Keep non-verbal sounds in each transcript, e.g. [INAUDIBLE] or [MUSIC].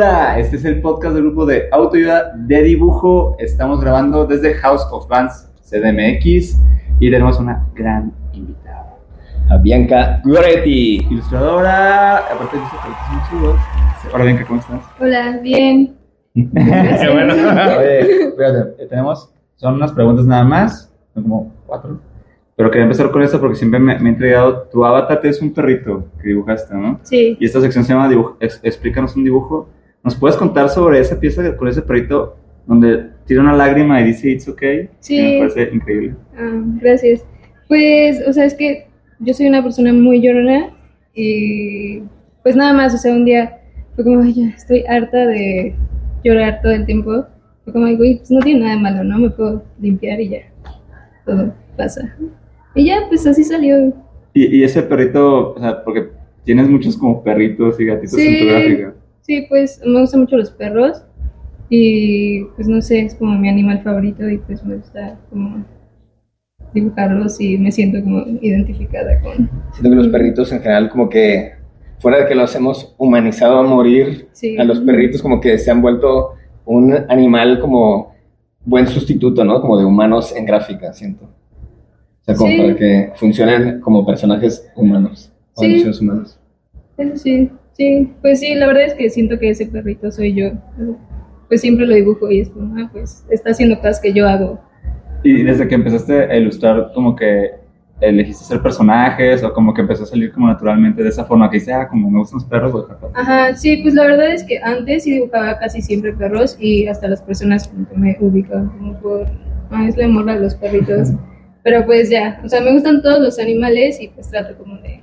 Hola, este es el podcast del grupo de autoayuda de dibujo. Estamos grabando desde House of Bands CDMX y tenemos una gran invitada. A Bianca Goretti. Ilustradora, aparte de eso, muy chulos. Hola Bianca, ¿cómo estás? Hola, bien. [LAUGHS] bueno, oye, fíjate, eh, tenemos, son unas preguntas nada más, son como cuatro. Pero quería empezar con esto porque siempre me, me ha entregado, tu avatar es un perrito que dibujaste, ¿no? Sí. Y esta sección se llama dibujo, Explícanos un dibujo. ¿Nos puedes contar sobre esa pieza con ese perrito donde tira una lágrima y dice It's okay? Sí. Me parece increíble. Ah, gracias. Pues, o sea, es que yo soy una persona muy llorona y pues nada más, o sea, un día fue como, ay, ya estoy harta de llorar todo el tiempo. Fue como, güey, pues no tiene nada de malo, ¿no? Me puedo limpiar y ya, todo pasa. Y ya, pues así salió. Y, y ese perrito, o sea, porque tienes muchos como perritos y gatitos en tu gráfica. Sí, pues me gustan mucho los perros y pues no sé, es como mi animal favorito y pues me gusta como dibujarlos y me siento como identificada con... Siento que los perritos en general como que, fuera de que los hemos humanizado a morir, Sí. a los perritos como que se han vuelto un animal como buen sustituto, ¿no? Como de humanos en gráfica, siento. O sea, como Sí. para que funcionen como personajes humanos, o Sí. humanos. Eso sí, sí, pues sí, la verdad es que siento que ese perrito soy yo. Pues siempre lo dibujo y es como, ah, pues está haciendo cosas que yo hago. Y desde que empezaste a ilustrar, como que elegiste ser personajes o como que empezó a salir como naturalmente de esa forma que dice, ah, como me gustan los perros, voy a. Ajá, sí, pues la verdad es que antes sí dibujaba casi siempre perros y hasta las personas como que me ubican como por, ah, es la morra de los perritos. Pero pues ya, o sea, me gustan todos los animales y pues trato como de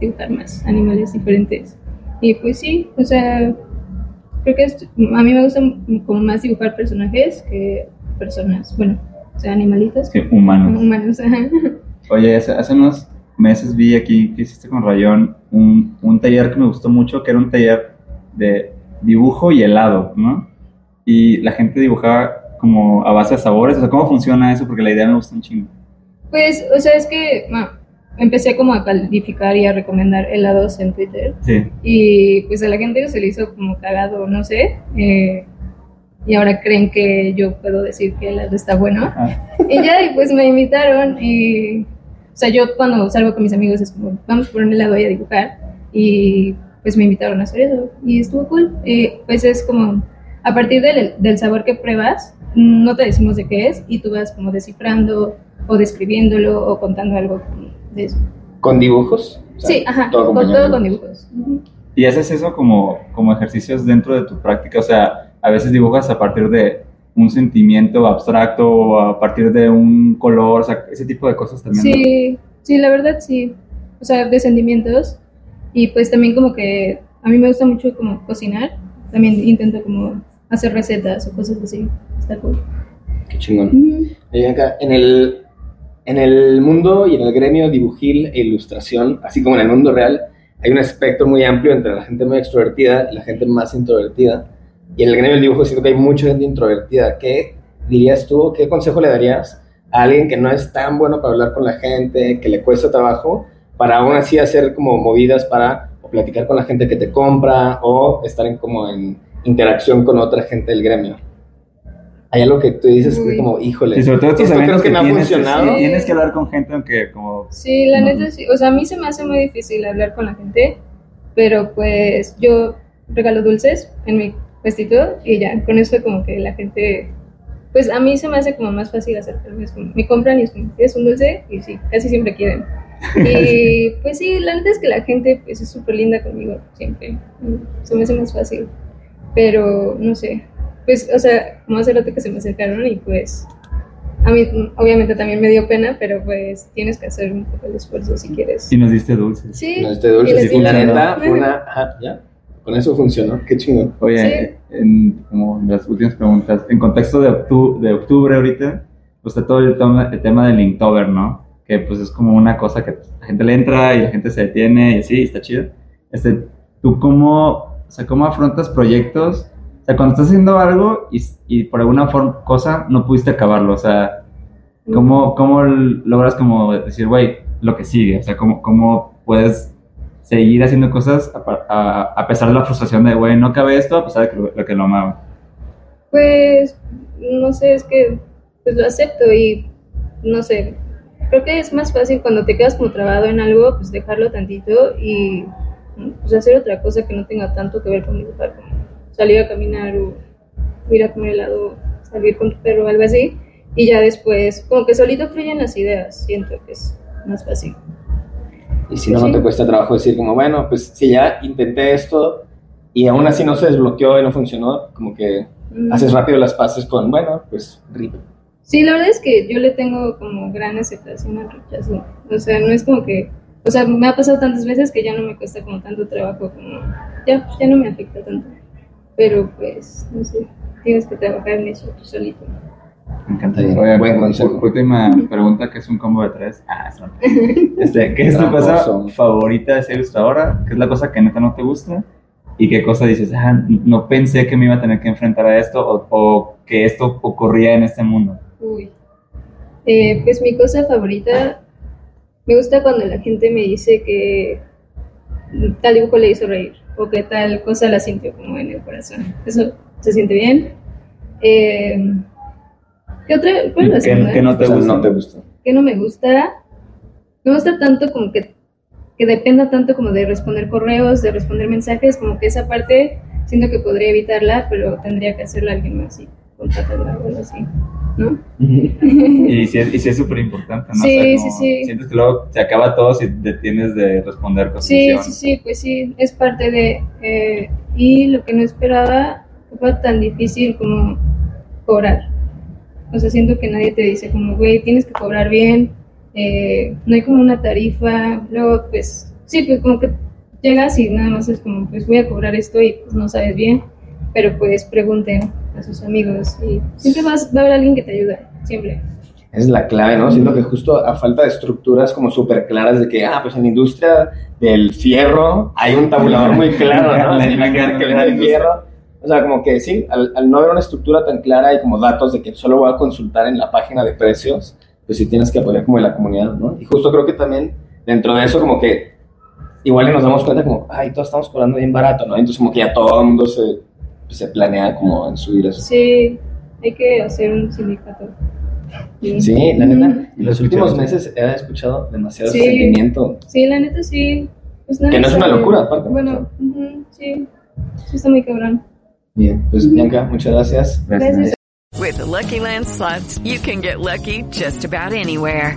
dibujar más animales diferentes. Y pues sí, o sea, creo que es- a mí me gusta como más dibujar personajes que personas, bueno, o sea, animalitos. Sí, humanos. Humanos, ajá. Oye, hace, hace unos meses vi aquí que hiciste con Rayón un, un taller que me gustó mucho, que era un taller de dibujo y helado, ¿no? Y la gente dibujaba como a base de sabores, o sea, ¿cómo funciona eso? Porque la idea me gusta un chingo. Pues, o sea, es que empecé como a calificar y a recomendar helados en Twitter. Sí. Y pues a la gente se le hizo como cagado, no sé. eh, y ahora creen que yo puedo decir que el helado está bueno. Ah, [LAUGHS] Y ya, y pues me invitaron. Y, o sea, yo cuando salgo con mis amigos es como, vamos por un helado y a dibujar. Y pues me invitaron a hacer eso. Y estuvo cool. Pues es como, a partir del, del sabor que pruebas, no te decimos de qué es. Y tú vas como descifrando o describiéndolo o contando algo de eso. ¿Con dibujos? O sea, sí, ajá, todo con todo con dibujos. Y haces eso como, como ejercicios dentro de tu práctica, o sea, a veces dibujas a partir de un sentimiento abstracto o a partir de un color, o sea, ese tipo de cosas también. ¿no? Sí, sí, la verdad sí. O sea, de sentimientos. Y pues también como que a mí me gusta mucho como cocinar. También intento como hacer recetas o cosas así. Está cool. Qué chingón. Oye, Bianca, en el, en el mundo y en el gremio dibujil e ilustración, así como en el mundo real, hay un espectro muy amplio entre la gente muy extrovertida y la gente más introvertida. Y en el gremio del dibujo siento que hay mucha gente introvertida. ¿Qué dirías tú, qué consejo le darías a alguien que no es tan bueno para hablar con la gente, que le cuesta trabajo, para aún así hacer como movidas para o platicar con la gente que te compra o estar en, como en interacción con otra gente del gremio? Hay algo que tú dices que Uy. como, híjole, Y sobre todo estos esto creo que que me ha tienes, funcionado. sí, tienes que hablar con gente aunque como... Sí, la No. neta sí. O sea, a mí se me hace muy difícil hablar con la gente. Pero pues yo regalo dulces en mi puestito y ya, con eso como que la gente... Pues a mí se me hace como más fácil acercarme. Es como, me compran y es como, ¿quieres un dulce? Y sí, casi siempre quieren. [LAUGHS] Y pues sí, la neta es que la gente pues es súper linda conmigo, siempre. Se me hace más fácil. Pero no sé, pues, o sea, como hace rato que se me acercaron y pues a mí obviamente también me dio pena, pero pues tienes que hacer un poco el esfuerzo si quieres. Y nos diste dulces. Sí. No, este dulce, y sí, la neta, una, ajá, ya, con eso funcionó, qué chingón. Oye, Sí. en como las últimas preguntas, en contexto de, octu de octubre ahorita, pues está todo el tema, el tema del Inktober, ¿no? Que pues es como una cosa que la gente le entra y la gente se detiene y así, está chido. Este, ¿Tú cómo, o sea, cómo afrontas proyectos? O sea, cuando estás haciendo algo y, y por alguna forma, cosa no pudiste acabarlo, o sea, ¿cómo, cómo logras como decir, güey, lo que sigue? O sea, ¿cómo, cómo puedes seguir haciendo cosas a, a, pesar de la frustración de, güey, no cabe esto, a pesar de que lo, que lo amaba? Pues, no sé, es que pues lo acepto y no sé, creo que es más fácil cuando te quedas como trabado en algo, pues dejarlo tantito y pues hacer otra cosa que no tenga tanto que ver con dibujar, salir a caminar o ir a comer helado, salir con tu perro o algo así, y ya después, como que solito fluyen las ideas, siento que es más fácil. Y si no, no te cuesta trabajo decir como, bueno, pues si ya intenté esto y aún así no se desbloqueó y no funcionó, como que mm. haces rápido las pases con, bueno, pues RIP. Sí, la verdad es que yo le tengo como gran aceptación al rechazo. O sea, no es como que, o sea, me ha pasado tantas veces que ya no me cuesta como tanto trabajo, como, ya, ya no me afecta tanto. Pero pues, no sé, tienes que trabajar en eso tú solito. Me encanta. Oye, buen consejo. Última pregunta, que es un combo de tres. Ah, [LAUGHS] este, ¿Qué es tu cosa favorita de ser ilustradora? ¿Qué es la cosa que neta no te gusta? ¿Y qué cosa dices, ah, no pensé que me iba a tener que enfrentar a esto o, o que esto ocurría en este mundo? Uy. Eh, pues mi cosa favorita, me gusta cuando la gente me dice que tal dibujo le hizo reír o que tal cosa la sintió como en el corazón. Eso se siente bien. Eh, ¿Qué otra? ¿Cuál es ¿Qué, no, te gusta? no te gusta? ¿Qué no me gusta? Me gusta tanto como que, que dependa tanto como de responder correos, de responder mensajes, como que esa parte siento que podría evitarla, pero tendría que hacerla alguien más, así, contratarla o algo así, ¿no? y si es súper importante, ¿no? Sí, sí, sí. Sientes que luego se acaba todo si detienes de responder cosas. Sí, sí, sí, pues sí, es parte de... Eh, y lo que no esperaba fue tan difícil como cobrar. O sea, siento que nadie te dice como, güey, tienes que cobrar bien, eh, no hay como una tarifa, luego pues, sí, pues como que llegas y nada más es como, pues voy a cobrar esto y pues no sabes bien, pero pues pregunten a sus amigos y siempre vas, va a haber alguien que te ayude, siempre. Es la clave, ¿no? Siento que justo a falta de estructuras como súper claras de que, ah, pues en la industria del fierro hay un tabulador muy claro, ¿no? [LAUGHS] que fierro o sea, como que sí, al, no haber una estructura tan clara y como datos de que solo voy a consultar en la página de precios, pues sí tienes que apoyar como en la comunidad, ¿no? Y justo creo que también dentro de eso como que igual nos damos cuenta como, ay, todos estamos cobrando bien barato, ¿no? Entonces como que ya todo el mundo se, se planea como en subir eso. Sí, hay que hacer un sindicato. Sí, la neta, en los últimos meses he escuchado demasiado sentimiento. Sí, la neta sí. Pues que no es una locura, aparte. Bueno, sí, sí está muy cabrón. Bien, pues Bianca, muchas gracias. Gracias. With the Lucky Land slots, you can get lucky just about anywhere.